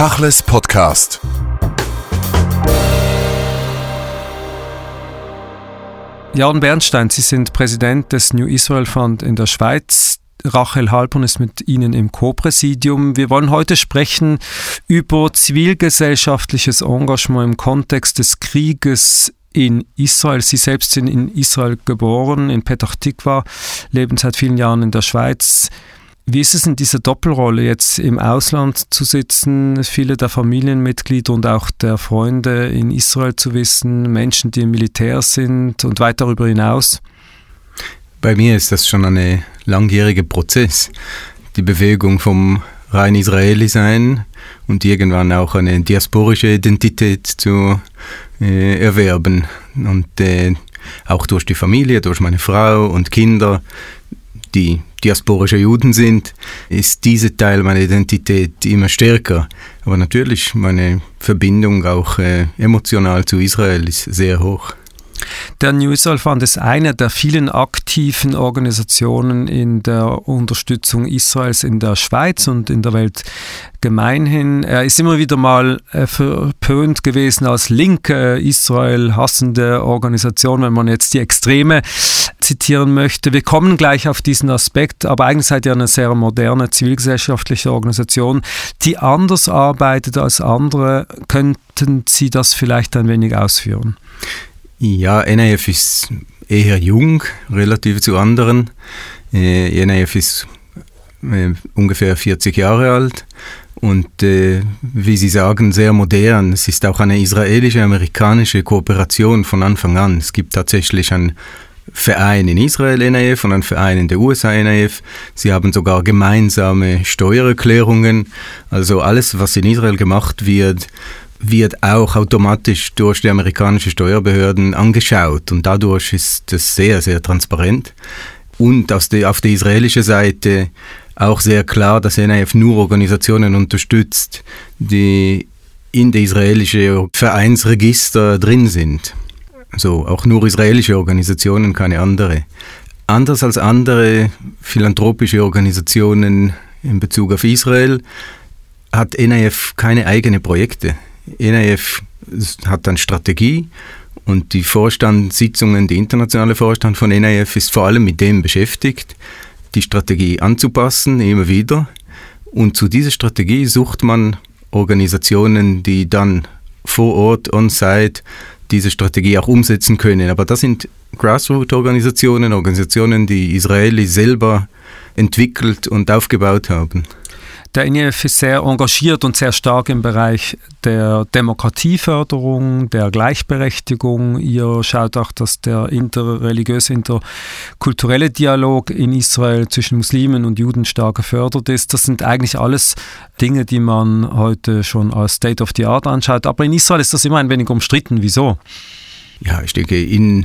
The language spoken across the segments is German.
Tachles Podcast. Jan Bernstein, Sie sind Präsident des New Israel Fund in der Schweiz. Rachel Halpern ist mit Ihnen im Co-Präsidium. Wir wollen heute sprechen über zivilgesellschaftliches Engagement im Kontext des Krieges in Israel. Sie selbst sind in Israel geboren, in Petach Tikva, leben seit vielen Jahren in der Schweiz. Wie ist es in dieser Doppelrolle jetzt im Ausland zu sitzen, viele der Familienmitglieder und auch der Freunde in Israel zu wissen, Menschen, die im Militär sind und weit darüber hinaus? Bei mir ist das schon ein langjähriger Prozess. Die Bewegung vom rein Israeli sein und irgendwann auch eine diasporische Identität zu äh, erwerben. Und äh, auch durch die Familie, durch meine Frau und Kinder, die diasporische Juden sind, ist dieser Teil meiner Identität immer stärker. Aber natürlich, meine Verbindung auch äh, emotional zu Israel ist sehr hoch. Der New Israel Fund ist eine der vielen aktiven Organisationen in der Unterstützung Israels in der Schweiz und in der Welt gemeinhin. Er ist immer wieder mal äh, verpönt gewesen als linke Israel hassende Organisation, wenn man jetzt die Extreme zitieren möchte. Wir kommen gleich auf diesen Aspekt, aber eigentlich seid ihr eine sehr moderne zivilgesellschaftliche Organisation, die anders arbeitet als andere. Könnten Sie das vielleicht ein wenig ausführen? Ja, NIF ist eher jung, relativ zu anderen. Äh, NIF ist äh, ungefähr 40 Jahre alt und äh, wie Sie sagen, sehr modern. Es ist auch eine israelische-amerikanische Kooperation von Anfang an. Es gibt tatsächlich einen Verein in Israel, NIF, und einen Verein in den USA, NIF. Sie haben sogar gemeinsame Steuererklärungen. Also alles, was in Israel gemacht wird, wird auch automatisch durch die amerikanischen Steuerbehörden angeschaut und dadurch ist das sehr, sehr transparent. Und der, auf der israelischen Seite auch sehr klar, dass NIF nur Organisationen unterstützt, die in der israelischen Vereinsregister drin sind. So, auch nur israelische Organisationen, keine andere. Anders als andere philanthropische Organisationen in Bezug auf Israel hat NIF keine eigenen Projekte. NIF hat eine Strategie und die Vorstandssitzungen, die internationale Vorstand von NIF ist vor allem mit dem beschäftigt, die Strategie anzupassen, immer wieder. Und zu dieser Strategie sucht man Organisationen, die dann vor Ort, on-site, diese Strategie auch umsetzen können. Aber das sind Grassroot-Organisationen, Organisationen, die Israelis selber entwickelt und aufgebaut haben. Der NEF ist sehr engagiert und sehr stark im Bereich der Demokratieförderung, der Gleichberechtigung. Ihr schaut auch, dass der interreligiöse, interkulturelle Dialog in Israel zwischen Muslimen und Juden stark gefördert ist. Das sind eigentlich alles Dinge, die man heute schon als State of the Art anschaut. Aber in Israel ist das immer ein wenig umstritten. Wieso? Ja, ich denke, in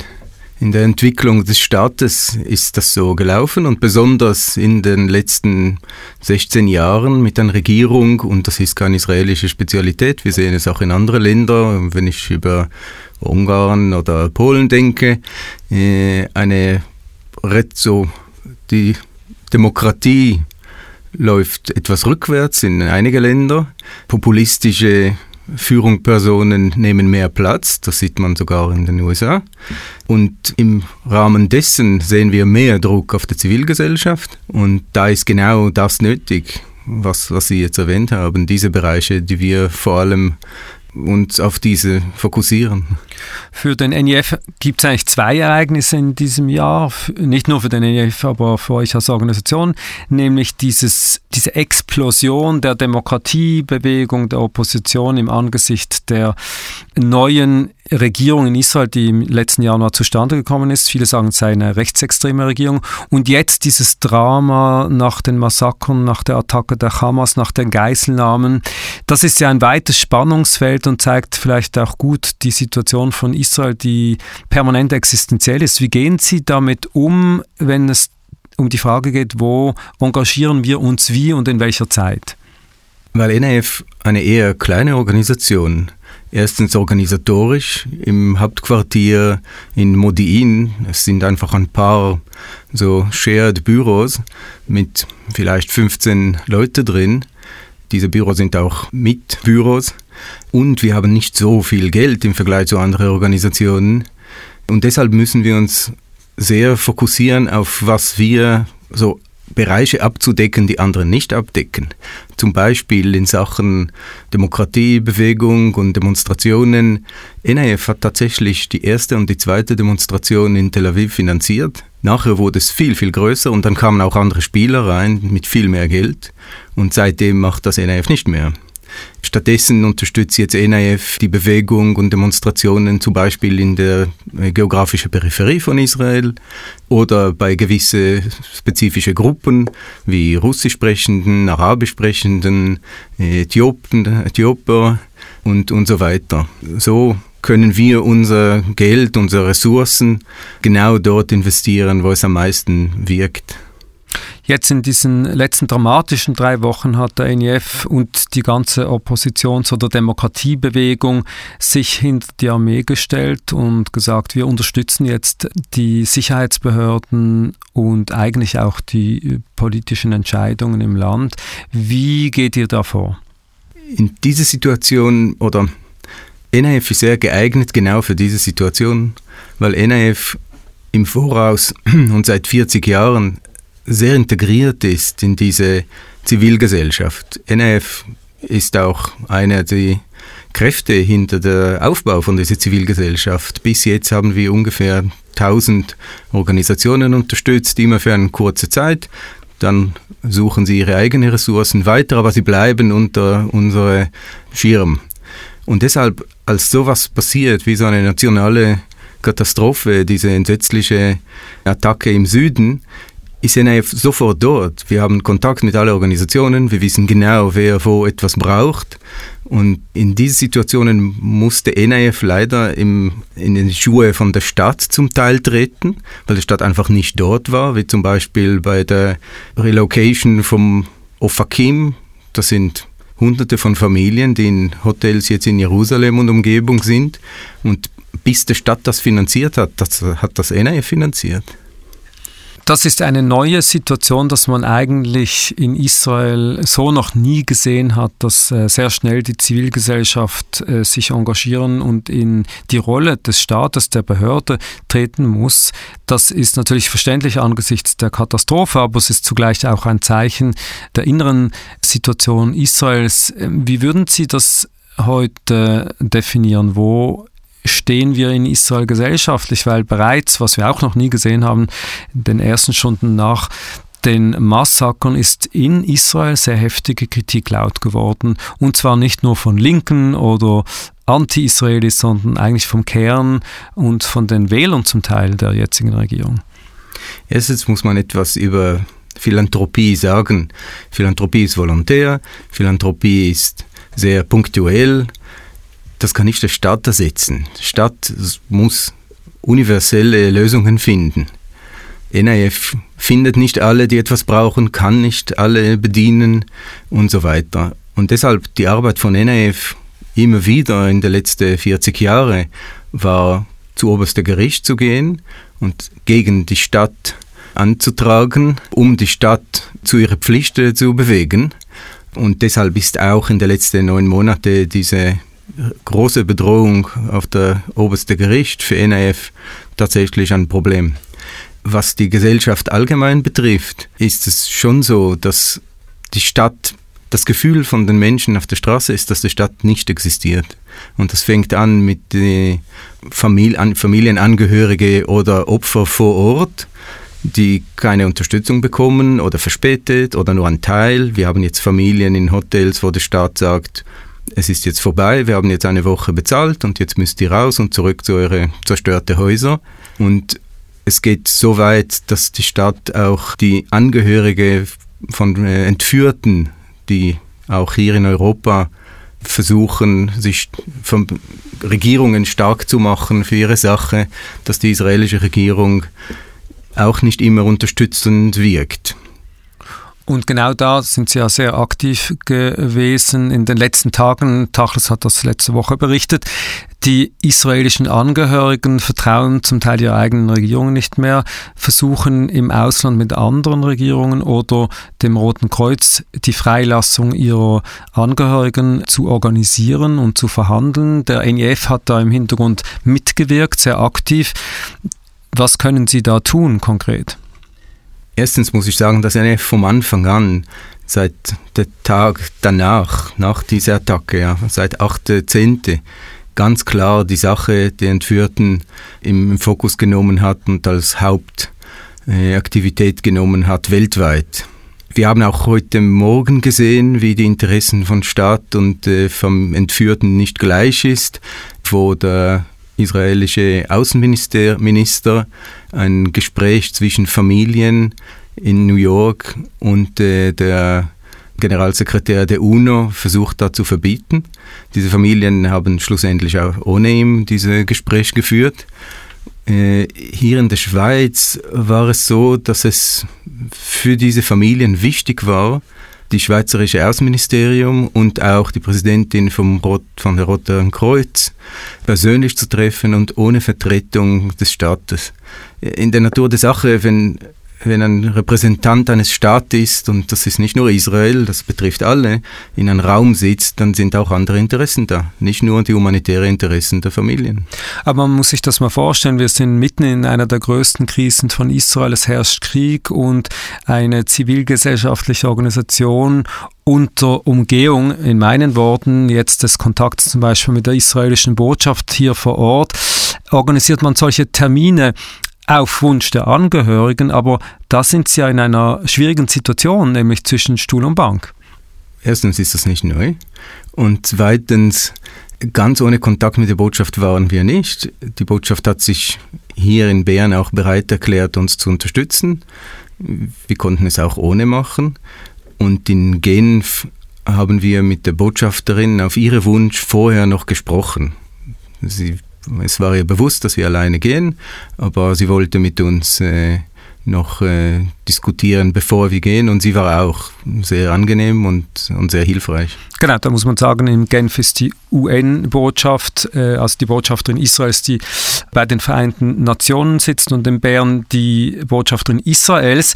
in der Entwicklung des Staates ist das so gelaufen und besonders in den letzten 16 Jahren mit einer Regierung, und das ist keine israelische Spezialität, wir sehen es auch in anderen Ländern, wenn ich über Ungarn oder Polen denke, äh, eine so die Demokratie läuft etwas rückwärts in einige Länder. Populistische Führungspersonen nehmen mehr Platz, das sieht man sogar in den USA. Und im Rahmen dessen sehen wir mehr Druck auf die Zivilgesellschaft und da ist genau das nötig, was, was Sie jetzt erwähnt haben, diese Bereiche, die wir vor allem uns auf diese fokussieren. Für den NIF gibt es eigentlich zwei Ereignisse in diesem Jahr, nicht nur für den NIF, aber für euch als Organisation, nämlich dieses, diese Explosion der Demokratiebewegung, der Opposition im Angesicht der neuen Regierung in Israel, die im letzten noch zustande gekommen ist. Viele sagen, es sei eine rechtsextreme Regierung. Und jetzt dieses Drama nach den Massakern, nach der Attacke der Hamas, nach den Geiselnahmen. Das ist ja ein weites Spannungsfeld und zeigt vielleicht auch gut die Situation von Israel, die permanent existenziell ist. Wie gehen Sie damit um, wenn es um die Frage geht, wo engagieren wir uns wie und in welcher Zeit? Weil NAF eine eher kleine Organisation Erstens organisatorisch im Hauptquartier in Modiin. Es sind einfach ein paar so Shared Büros mit vielleicht 15 Leute drin. Diese Büros sind auch Mitbüros und wir haben nicht so viel Geld im Vergleich zu anderen Organisationen. Und deshalb müssen wir uns sehr fokussieren auf was wir so Bereiche abzudecken, die andere nicht abdecken. Zum Beispiel in Sachen Demokratiebewegung und Demonstrationen. NAF hat tatsächlich die erste und die zweite Demonstration in Tel Aviv finanziert. Nachher wurde es viel, viel größer und dann kamen auch andere Spieler rein mit viel mehr Geld. Und seitdem macht das NAF nicht mehr. Stattdessen unterstützt jetzt NIF die Bewegung und Demonstrationen zum Beispiel in der äh, geografischen Peripherie von Israel oder bei gewissen spezifischen Gruppen wie russisch sprechenden, arabisch sprechenden, Äthiopen, Äthioper und, und so weiter. So können wir unser Geld, unsere Ressourcen genau dort investieren, wo es am meisten wirkt. Jetzt in diesen letzten dramatischen drei Wochen hat der NEF und die ganze Oppositions- oder Demokratiebewegung sich hinter die Armee gestellt und gesagt, wir unterstützen jetzt die Sicherheitsbehörden und eigentlich auch die politischen Entscheidungen im Land. Wie geht ihr da vor? In dieser Situation oder NAF ist sehr geeignet genau für diese Situation, weil NAF im Voraus und seit 40 Jahren sehr integriert ist in diese Zivilgesellschaft. NF ist auch einer der Kräfte hinter der Aufbau von dieser Zivilgesellschaft. Bis jetzt haben wir ungefähr 1000 Organisationen unterstützt, immer für eine kurze Zeit. Dann suchen sie ihre eigenen Ressourcen weiter, aber sie bleiben unter unserem Schirm. Und deshalb, als sowas passiert, wie so eine nationale Katastrophe, diese entsetzliche Attacke im Süden, ist NIF sofort dort. Wir haben Kontakt mit allen Organisationen, wir wissen genau, wer wo etwas braucht. Und in diese Situationen musste NIF leider im, in den Schuhe von der Stadt zum Teil treten, weil die Stadt einfach nicht dort war, wie zum Beispiel bei der Relocation vom Ofakim. Das sind hunderte von Familien, die in Hotels jetzt in Jerusalem und Umgebung sind. Und bis die Stadt das finanziert hat, das hat das NIF finanziert. Das ist eine neue Situation, dass man eigentlich in Israel so noch nie gesehen hat, dass äh, sehr schnell die Zivilgesellschaft äh, sich engagieren und in die Rolle des Staates, der Behörde treten muss. Das ist natürlich verständlich angesichts der Katastrophe, aber es ist zugleich auch ein Zeichen der inneren Situation Israels. Ähm, wie würden Sie das heute definieren? Wo stehen wir in Israel gesellschaftlich, weil bereits, was wir auch noch nie gesehen haben, in den ersten Stunden nach den Massakern ist in Israel sehr heftige Kritik laut geworden. Und zwar nicht nur von Linken oder Anti-Israelis, sondern eigentlich vom Kern und von den Wählern zum Teil der jetzigen Regierung. Erstens muss man etwas über Philanthropie sagen. Philanthropie ist volontär, Philanthropie ist sehr punktuell, das kann nicht der Staat ersetzen. Die Stadt muss universelle Lösungen finden. NIF findet nicht alle, die etwas brauchen, kann nicht alle bedienen und so weiter. Und deshalb die Arbeit von NIF immer wieder in den letzten 40 Jahren war, zu oberster Gericht zu gehen und gegen die Stadt anzutragen, um die Stadt zu ihrer Pflicht zu bewegen. Und deshalb ist auch in den letzten neun Monaten diese große Bedrohung auf der oberste Gericht für NAF tatsächlich ein Problem. Was die Gesellschaft allgemein betrifft, ist es schon so, dass die Stadt, das Gefühl von den Menschen auf der Straße ist, dass die Stadt nicht existiert. Und das fängt an mit den Familien, Familienangehörige oder Opfer vor Ort, die keine Unterstützung bekommen oder verspätet oder nur ein Teil. Wir haben jetzt Familien in Hotels, wo der Staat sagt, es ist jetzt vorbei, wir haben jetzt eine Woche bezahlt und jetzt müsst ihr raus und zurück zu euren zerstörten Häusern. Und es geht so weit, dass die Stadt auch die Angehörige von äh, Entführten, die auch hier in Europa versuchen, sich von Regierungen stark zu machen für ihre Sache, dass die israelische Regierung auch nicht immer unterstützend wirkt. Und genau da sind Sie ja sehr aktiv gewesen in den letzten Tagen. Tachles hat das letzte Woche berichtet. Die israelischen Angehörigen vertrauen zum Teil ihrer eigenen Regierung nicht mehr, versuchen im Ausland mit anderen Regierungen oder dem Roten Kreuz die Freilassung ihrer Angehörigen zu organisieren und zu verhandeln. Der NEF hat da im Hintergrund mitgewirkt, sehr aktiv. Was können Sie da tun konkret? Erstens muss ich sagen, dass er vom Anfang an, seit der Tag danach, nach dieser Attacke, ja, seit 8.10., ganz klar die Sache der Entführten im Fokus genommen hat und als Hauptaktivität genommen hat weltweit. Wir haben auch heute Morgen gesehen, wie die Interessen von Staat und äh, vom Entführten nicht gleich ist, wo der israelische Außenminister Minister ein Gespräch zwischen Familien in New York und äh, der Generalsekretär der UNO versucht da zu verbieten. Diese Familien haben schlussendlich auch ohne ihm dieses Gespräch geführt. Äh, hier in der Schweiz war es so, dass es für diese Familien wichtig war, die Schweizerische Außenministerium und auch die Präsidentin vom Rot, von der Roten Kreuz persönlich zu treffen und ohne Vertretung des Staates. In der Natur der Sache, wenn wenn ein Repräsentant eines Staates ist, und das ist nicht nur Israel, das betrifft alle, in einem Raum sitzt, dann sind auch andere Interessen da, nicht nur die humanitären Interessen der Familien. Aber man muss sich das mal vorstellen, wir sind mitten in einer der größten Krisen von Israel, es herrscht Krieg und eine zivilgesellschaftliche Organisation unter Umgehung, in meinen Worten, jetzt des Kontakts zum Beispiel mit der israelischen Botschaft hier vor Ort, organisiert man solche Termine auf Wunsch der Angehörigen, aber da sind sie ja in einer schwierigen Situation, nämlich zwischen Stuhl und Bank. Erstens ist das nicht neu und zweitens, ganz ohne Kontakt mit der Botschaft waren wir nicht. Die Botschaft hat sich hier in Bern auch bereit erklärt, uns zu unterstützen. Wir konnten es auch ohne machen. Und in Genf haben wir mit der Botschafterin auf ihren Wunsch vorher noch gesprochen. Sie es war ihr bewusst, dass wir alleine gehen, aber sie wollte mit uns äh, noch äh, diskutieren, bevor wir gehen. Und sie war auch sehr angenehm und, und sehr hilfreich. Genau, da muss man sagen, in Genf ist die UN-Botschaft, äh, also die Botschafterin Israels, die bei den Vereinten Nationen sitzt und in Bern die Botschafterin Israels.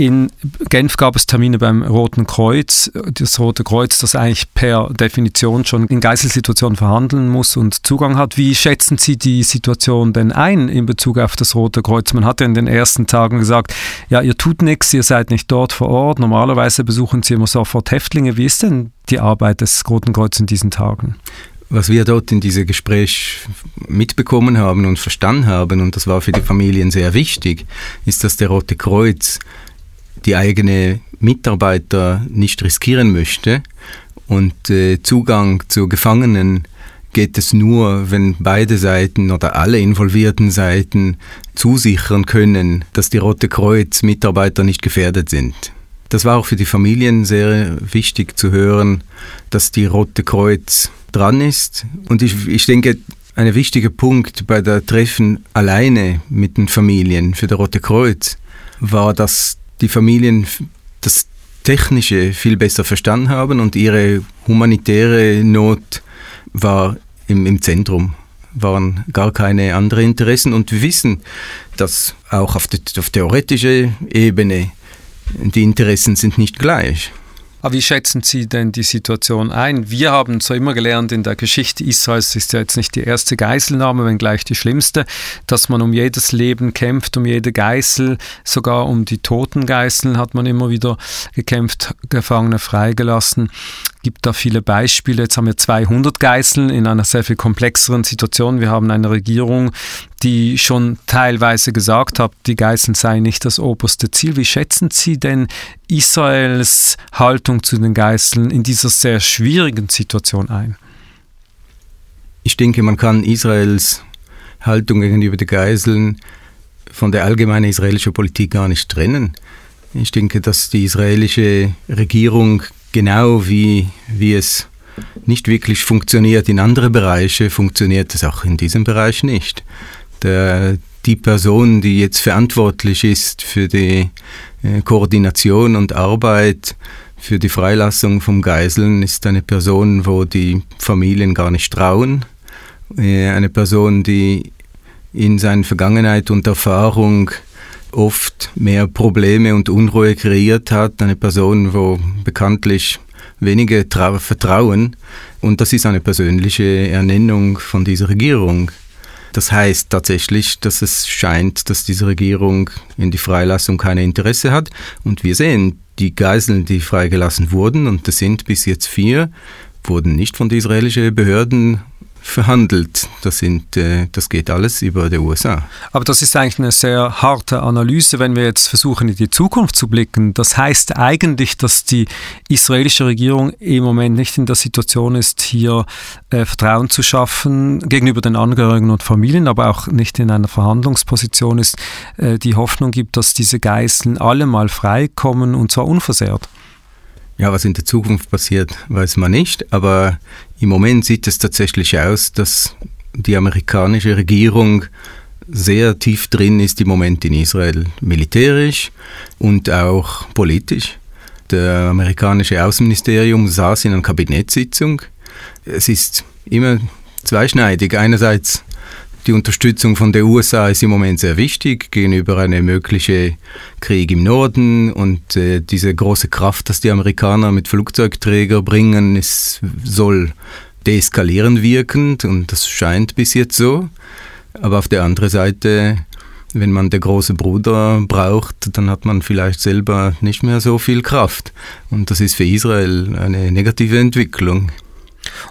In Genf gab es Termine beim Roten Kreuz. Das Rote Kreuz, das eigentlich per Definition schon in Geiselsituationen verhandeln muss und Zugang hat. Wie schätzen Sie die Situation denn ein in Bezug auf das Rote Kreuz? Man hat ja in den ersten Tagen gesagt, ja, ihr tut nichts, ihr seid nicht dort vor Ort. Normalerweise besuchen Sie immer sofort Häftlinge. Wie ist denn die Arbeit des Roten Kreuzes in diesen Tagen? was wir dort in diesem Gespräch mitbekommen haben und verstanden haben, und das war für die Familien sehr wichtig, ist, dass der Rote Kreuz die eigene Mitarbeiter nicht riskieren möchte. Und äh, Zugang zu Gefangenen geht es nur, wenn beide Seiten oder alle involvierten Seiten zusichern können, dass die Rote Kreuz Mitarbeiter nicht gefährdet sind. Das war auch für die Familien sehr wichtig zu hören, dass die Rote Kreuz dran ist. Und ich, ich denke, ein wichtiger Punkt bei der Treffen alleine mit den Familien für das Rote Kreuz war, dass die Familien das Technische viel besser verstanden haben und ihre humanitäre Not war im, im Zentrum waren gar keine anderen Interessen und wir wissen, dass auch auf, der, auf theoretischer Ebene die Interessen sind nicht gleich. Aber wie schätzen Sie denn die Situation ein? Wir haben so immer gelernt in der Geschichte Israels, ist ja jetzt nicht die erste Geiselnahme, wenngleich die schlimmste, dass man um jedes Leben kämpft, um jede Geißel, sogar um die toten Geißeln hat man immer wieder gekämpft, Gefangene freigelassen gibt da viele Beispiele. Jetzt haben wir 200 Geiseln in einer sehr viel komplexeren Situation. Wir haben eine Regierung, die schon teilweise gesagt hat, die Geiseln seien nicht das oberste Ziel. Wie schätzen Sie denn Israels Haltung zu den Geiseln in dieser sehr schwierigen Situation ein? Ich denke, man kann Israels Haltung gegenüber den Geiseln von der allgemeinen israelischen Politik gar nicht trennen. Ich denke, dass die israelische Regierung genau wie, wie es nicht wirklich funktioniert in anderen Bereichen, funktioniert es auch in diesem Bereich nicht. Der, die Person, die jetzt verantwortlich ist für die äh, Koordination und Arbeit für die Freilassung vom Geiseln, ist eine Person, wo die Familien gar nicht trauen. Äh, eine Person, die in seiner Vergangenheit und Erfahrung oft mehr Probleme und Unruhe kreiert hat. Eine Person, wo bekanntlich wenige vertrauen. Und das ist eine persönliche Ernennung von dieser Regierung. Das heißt tatsächlich, dass es scheint, dass diese Regierung in die Freilassung kein Interesse hat. Und wir sehen, die Geiseln, die freigelassen wurden, und das sind bis jetzt vier, wurden nicht von den israelischen Behörden verhandelt. Das, sind, äh, das geht alles über die USA. Aber das ist eigentlich eine sehr harte Analyse, wenn wir jetzt versuchen, in die Zukunft zu blicken. Das heißt eigentlich, dass die israelische Regierung im Moment nicht in der Situation ist, hier äh, Vertrauen zu schaffen gegenüber den Angehörigen und Familien, aber auch nicht in einer Verhandlungsposition ist, äh, die Hoffnung gibt, dass diese Geiseln alle mal freikommen und zwar unversehrt. Ja, was in der Zukunft passiert, weiß man nicht, aber im Moment sieht es tatsächlich aus, dass die amerikanische Regierung sehr tief drin ist im Moment in Israel, militärisch und auch politisch. Der amerikanische Außenministerium saß in einer Kabinettssitzung. Es ist immer zweischneidig. Einerseits die Unterstützung von den USA ist im Moment sehr wichtig gegenüber einem möglichen Krieg im Norden und äh, diese große Kraft, dass die Amerikaner mit Flugzeugträger bringen, ist, soll deeskalierend wirkend und das scheint bis jetzt so. Aber auf der anderen Seite, wenn man der große Bruder braucht, dann hat man vielleicht selber nicht mehr so viel Kraft. Und das ist für Israel eine negative Entwicklung.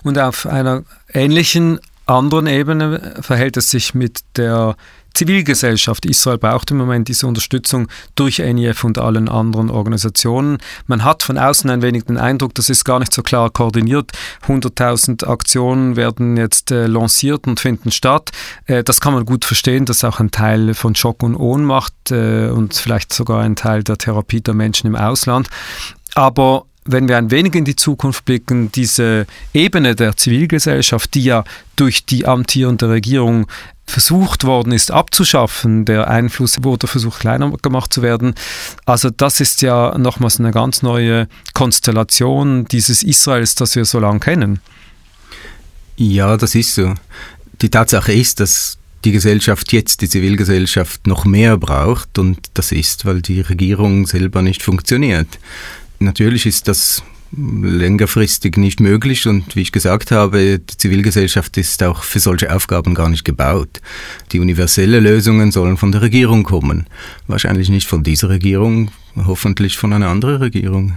Und auf einer ähnlichen anderen Ebene verhält es sich mit der Zivilgesellschaft. Israel braucht im Moment diese Unterstützung durch NIF und allen anderen Organisationen. Man hat von außen ein wenig den Eindruck, das ist gar nicht so klar koordiniert. 100.000 Aktionen werden jetzt äh, lanciert und finden statt. Äh, das kann man gut verstehen, das ist auch ein Teil von Schock und Ohnmacht äh, und vielleicht sogar ein Teil der Therapie der Menschen im Ausland. Aber wenn wir ein wenig in die Zukunft blicken, diese Ebene der Zivilgesellschaft, die ja durch die amtierende Regierung versucht worden ist abzuschaffen, der Einfluss wurde versucht kleiner gemacht zu werden. Also das ist ja nochmals eine ganz neue Konstellation dieses Israels, das wir so lange kennen. Ja, das ist so. Die Tatsache ist, dass die Gesellschaft jetzt, die Zivilgesellschaft, noch mehr braucht und das ist, weil die Regierung selber nicht funktioniert. Natürlich ist das längerfristig nicht möglich und wie ich gesagt habe, die Zivilgesellschaft ist auch für solche Aufgaben gar nicht gebaut. Die universelle Lösungen sollen von der Regierung kommen. Wahrscheinlich nicht von dieser Regierung, hoffentlich von einer anderen Regierung.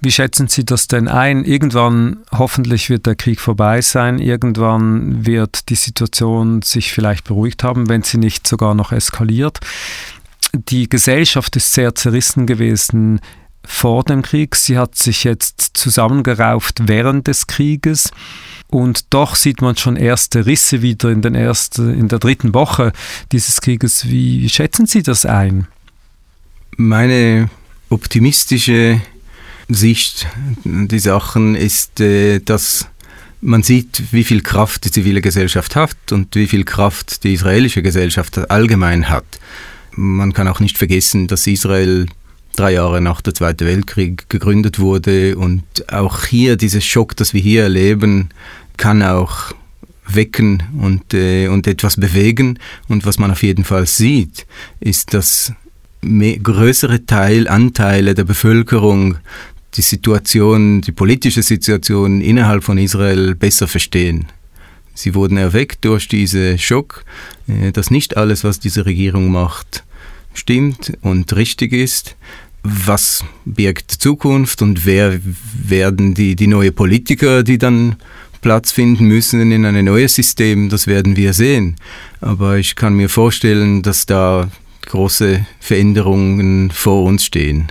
Wie schätzen Sie das denn ein? Irgendwann, hoffentlich wird der Krieg vorbei sein, irgendwann wird die Situation sich vielleicht beruhigt haben, wenn sie nicht sogar noch eskaliert. Die Gesellschaft ist sehr zerrissen gewesen vor dem Krieg. Sie hat sich jetzt zusammengerauft während des Krieges. Und doch sieht man schon erste Risse wieder in, den ersten, in der dritten Woche dieses Krieges. Wie schätzen Sie das ein? Meine optimistische Sicht die Sachen ist, äh, dass man sieht, wie viel Kraft die zivile Gesellschaft hat und wie viel Kraft die israelische Gesellschaft allgemein hat. Man kann auch nicht vergessen, dass Israel drei Jahre nach dem Zweiten Weltkrieg gegründet wurde. Und auch hier, dieser Schock, das wir hier erleben, kann auch wecken und, äh, und etwas bewegen. Und was man auf jeden Fall sieht, ist, dass mehr, größere Teil, Anteile der Bevölkerung die Situation, die politische Situation innerhalb von Israel besser verstehen. Sie wurden erweckt durch diesen Schock, äh, dass nicht alles, was diese Regierung macht, stimmt und richtig ist was birgt Zukunft und wer werden die, die neue Politiker, die dann Platz finden müssen in ein neues System, das werden wir sehen. Aber ich kann mir vorstellen, dass da große Veränderungen vor uns stehen.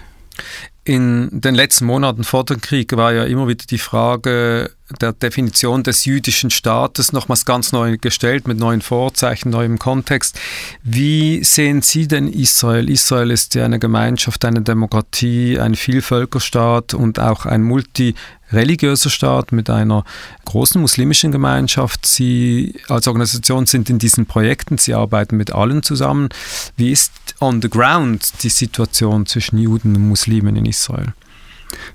In den letzten Monaten vor dem Krieg war ja immer wieder die Frage, der Definition des jüdischen Staates nochmals ganz neu gestellt, mit neuen Vorzeichen, neuem Kontext. Wie sehen Sie denn Israel? Israel ist ja eine Gemeinschaft, eine Demokratie, ein Vielvölkerstaat und auch ein multireligiöser Staat mit einer großen muslimischen Gemeinschaft. Sie als Organisation sind in diesen Projekten, Sie arbeiten mit allen zusammen. Wie ist on the ground die Situation zwischen Juden und Muslimen in Israel?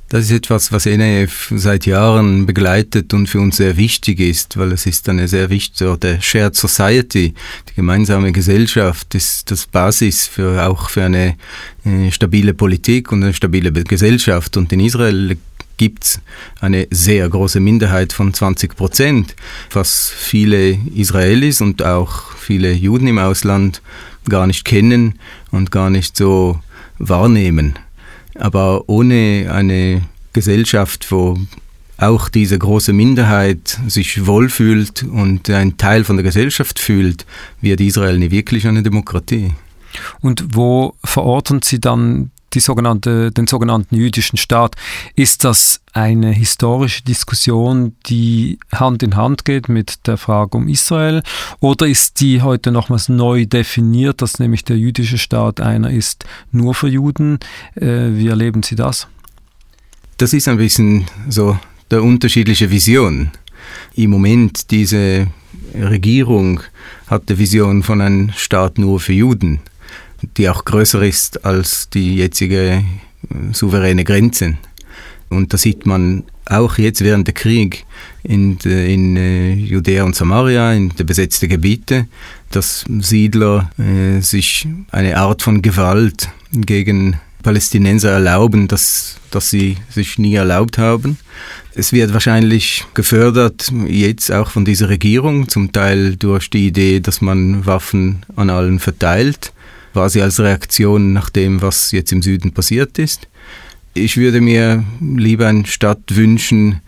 Das ist etwas, was NAF seit Jahren begleitet und für uns sehr wichtig ist, weil es ist eine sehr wichtige, der Shared Society, die gemeinsame Gesellschaft, ist das Basis für, auch für eine äh, stabile Politik und eine stabile Gesellschaft. Und in Israel gibt es eine sehr große Minderheit von 20 Prozent, was viele Israelis und auch viele Juden im Ausland gar nicht kennen und gar nicht so wahrnehmen. Aber ohne eine Gesellschaft, wo auch diese große Minderheit sich wohlfühlt und ein Teil von der Gesellschaft fühlt, wird Israel nie wirklich eine Demokratie. Und wo verorten Sie dann die sogenannte, den sogenannten jüdischen Staat. Ist das eine historische Diskussion, die Hand in Hand geht mit der Frage um Israel? Oder ist die heute nochmals neu definiert, dass nämlich der jüdische Staat einer ist nur für Juden? Äh, wie erleben Sie das? Das ist ein bisschen so der unterschiedliche Vision. Im Moment diese Regierung hat die Vision von einem Staat nur für Juden die auch größer ist als die jetzige äh, souveräne Grenze. Und da sieht man auch jetzt während der Krieg in, in äh, Judäa und Samaria, in den besetzten Gebieten, dass Siedler äh, sich eine Art von Gewalt gegen Palästinenser erlauben, das, das sie sich nie erlaubt haben. Es wird wahrscheinlich gefördert jetzt auch von dieser Regierung, zum Teil durch die Idee, dass man Waffen an allen verteilt quasi als Reaktion nach dem, was jetzt im Süden passiert ist. Ich würde mir lieber eine Stadt wünschen,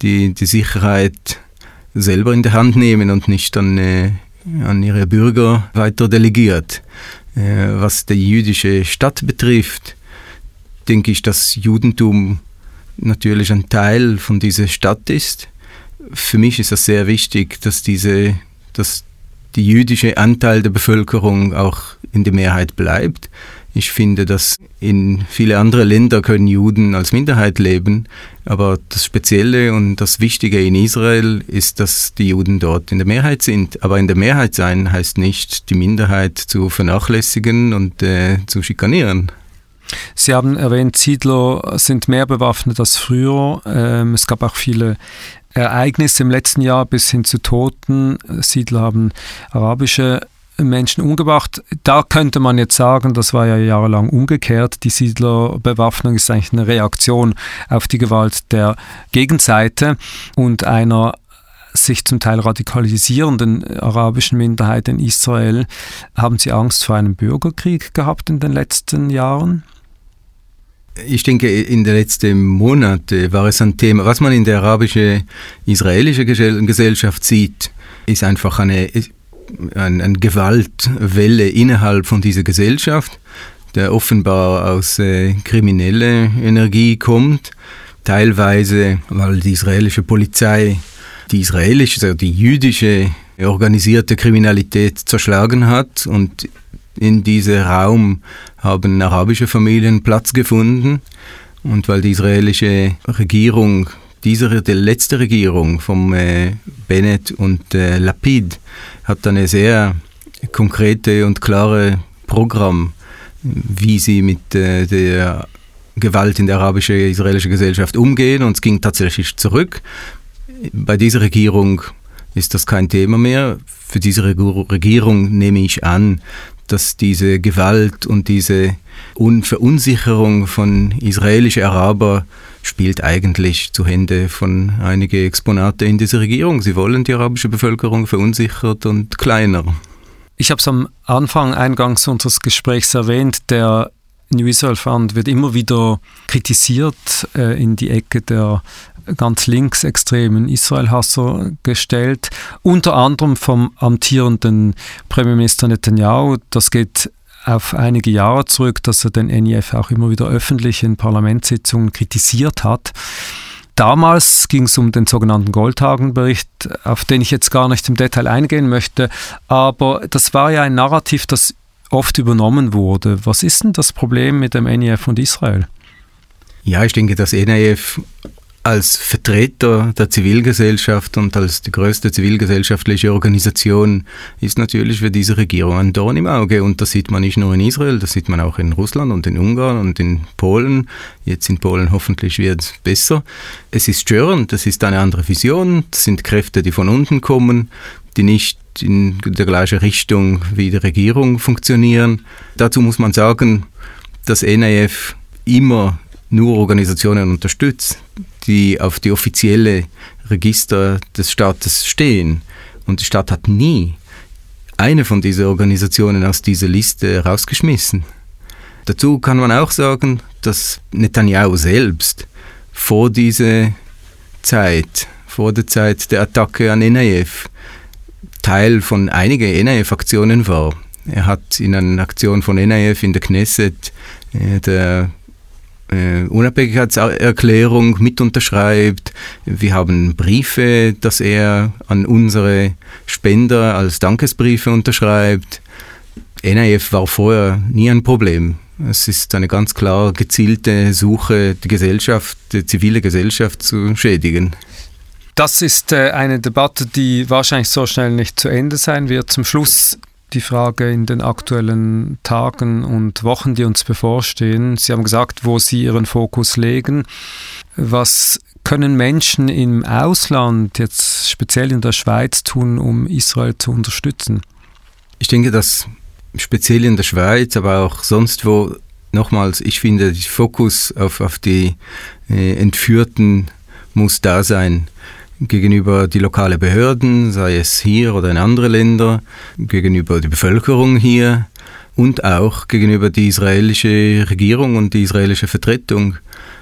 die die Sicherheit selber in der Hand nehmen und nicht an, äh, an ihre Bürger weiter delegiert. Äh, was die jüdische Stadt betrifft, denke ich, dass Judentum natürlich ein Teil von dieser Stadt ist. Für mich ist es sehr wichtig, dass diese, dass die jüdische Anteil der Bevölkerung auch in der Mehrheit bleibt. Ich finde, dass in viele andere Länder können Juden als Minderheit leben, aber das Spezielle und das Wichtige in Israel ist, dass die Juden dort in der Mehrheit sind. Aber in der Mehrheit sein heißt nicht, die Minderheit zu vernachlässigen und äh, zu schikanieren. Sie haben erwähnt, Siedler sind mehr bewaffnet als früher. Ähm, es gab auch viele Ereignisse im letzten Jahr bis hin zu Toten. Siedler haben arabische Menschen umgebracht. Da könnte man jetzt sagen, das war ja jahrelang umgekehrt. Die Siedlerbewaffnung ist eigentlich eine Reaktion auf die Gewalt der Gegenseite und einer sich zum Teil radikalisierenden arabischen Minderheit in Israel. Haben Sie Angst vor einem Bürgerkrieg gehabt in den letzten Jahren? Ich denke, in den letzten Monaten war es ein Thema. Was man in der arabischen-israelischen Gesellschaft sieht, ist einfach eine, eine, eine Gewaltwelle innerhalb von dieser Gesellschaft, der offenbar aus äh, krimineller Energie kommt. Teilweise, weil die israelische Polizei die israelische, also die jüdische organisierte Kriminalität zerschlagen hat und in diesem Raum haben arabische Familien Platz gefunden. Und weil die israelische Regierung, diese die letzte Regierung von äh, Bennett und äh, Lapid, hat eine sehr konkrete und klare Programm, wie sie mit äh, der Gewalt in der arabischen israelischen Gesellschaft umgehen. Und es ging tatsächlich zurück. Bei dieser Regierung ist das kein Thema mehr. Für diese Regierung nehme ich an, dass diese Gewalt und diese Verunsicherung von israelischen Arabern spielt eigentlich zu Hände von einigen Exponate in dieser Regierung. Sie wollen die arabische Bevölkerung verunsichert und kleiner. Ich habe es am Anfang eingangs unseres Gesprächs erwähnt, der New Israel Fund wird immer wieder kritisiert äh, in die Ecke der ganz linksextremen Israel-Hasser gestellt, unter anderem vom amtierenden Premierminister Netanyahu. Das geht auf einige Jahre zurück, dass er den NIF auch immer wieder öffentlich in Parlamentssitzungen kritisiert hat. Damals ging es um den sogenannten Goldhagen-Bericht, auf den ich jetzt gar nicht im Detail eingehen möchte, aber das war ja ein Narrativ, das oft übernommen wurde. Was ist denn das Problem mit dem NIF und Israel? Ja, ich denke, das NIF als Vertreter der Zivilgesellschaft und als die größte zivilgesellschaftliche Organisation ist natürlich für diese Regierung ein Dorn im Auge. Und das sieht man nicht nur in Israel, das sieht man auch in Russland und in Ungarn und in Polen. Jetzt in Polen hoffentlich wird es besser. Es ist störend, es ist eine andere Vision, es sind Kräfte, die von unten kommen, die nicht in der gleichen Richtung wie die Regierung funktionieren. Dazu muss man sagen, dass NIF immer nur Organisationen unterstützt, die auf die offizielle Register des Staates stehen. Und die Stadt hat nie eine von diesen Organisationen aus dieser Liste rausgeschmissen. Dazu kann man auch sagen, dass Netanyahu selbst vor dieser Zeit, vor der Zeit der Attacke an Enayev, Teil von einigen Enayev-Aktionen war. Er hat in einer Aktion von Enayev in der Knesset äh, der äh, Unabhängigkeitserklärung mit unterschreibt. Wir haben Briefe, dass er an unsere Spender als Dankesbriefe unterschreibt. NIF war vorher nie ein Problem. Es ist eine ganz klar gezielte Suche, die Gesellschaft, die zivile Gesellschaft zu schädigen. Das ist äh, eine Debatte, die wahrscheinlich so schnell nicht zu Ende sein wird. Zum Schluss die Frage in den aktuellen Tagen und Wochen, die uns bevorstehen. Sie haben gesagt, wo Sie Ihren Fokus legen. Was können Menschen im Ausland, jetzt speziell in der Schweiz, tun, um Israel zu unterstützen? Ich denke, dass speziell in der Schweiz, aber auch sonst wo, nochmals, ich finde, der Fokus auf, auf die äh, Entführten muss da sein gegenüber die lokalen Behörden, sei es hier oder in anderen Ländern, gegenüber der Bevölkerung hier und auch gegenüber die israelische Regierung und die israelische Vertretung.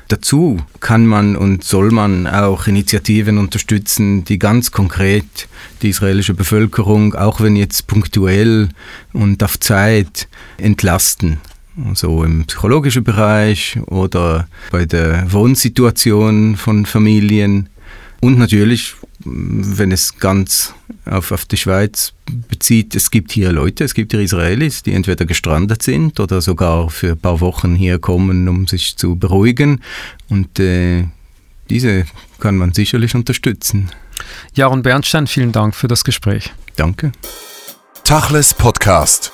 Dazu kann man und soll man auch Initiativen unterstützen, die ganz konkret die israelische Bevölkerung, auch wenn jetzt punktuell und auf Zeit, entlasten. Also im psychologischen Bereich oder bei der Wohnsituation von Familien und natürlich, wenn es ganz auf, auf die Schweiz bezieht, es gibt hier Leute, es gibt hier Israelis, die entweder gestrandet sind oder sogar für ein paar Wochen hier kommen, um sich zu beruhigen. Und äh, diese kann man sicherlich unterstützen. Jaron Bernstein, vielen Dank für das Gespräch. Danke. Tachles Podcast.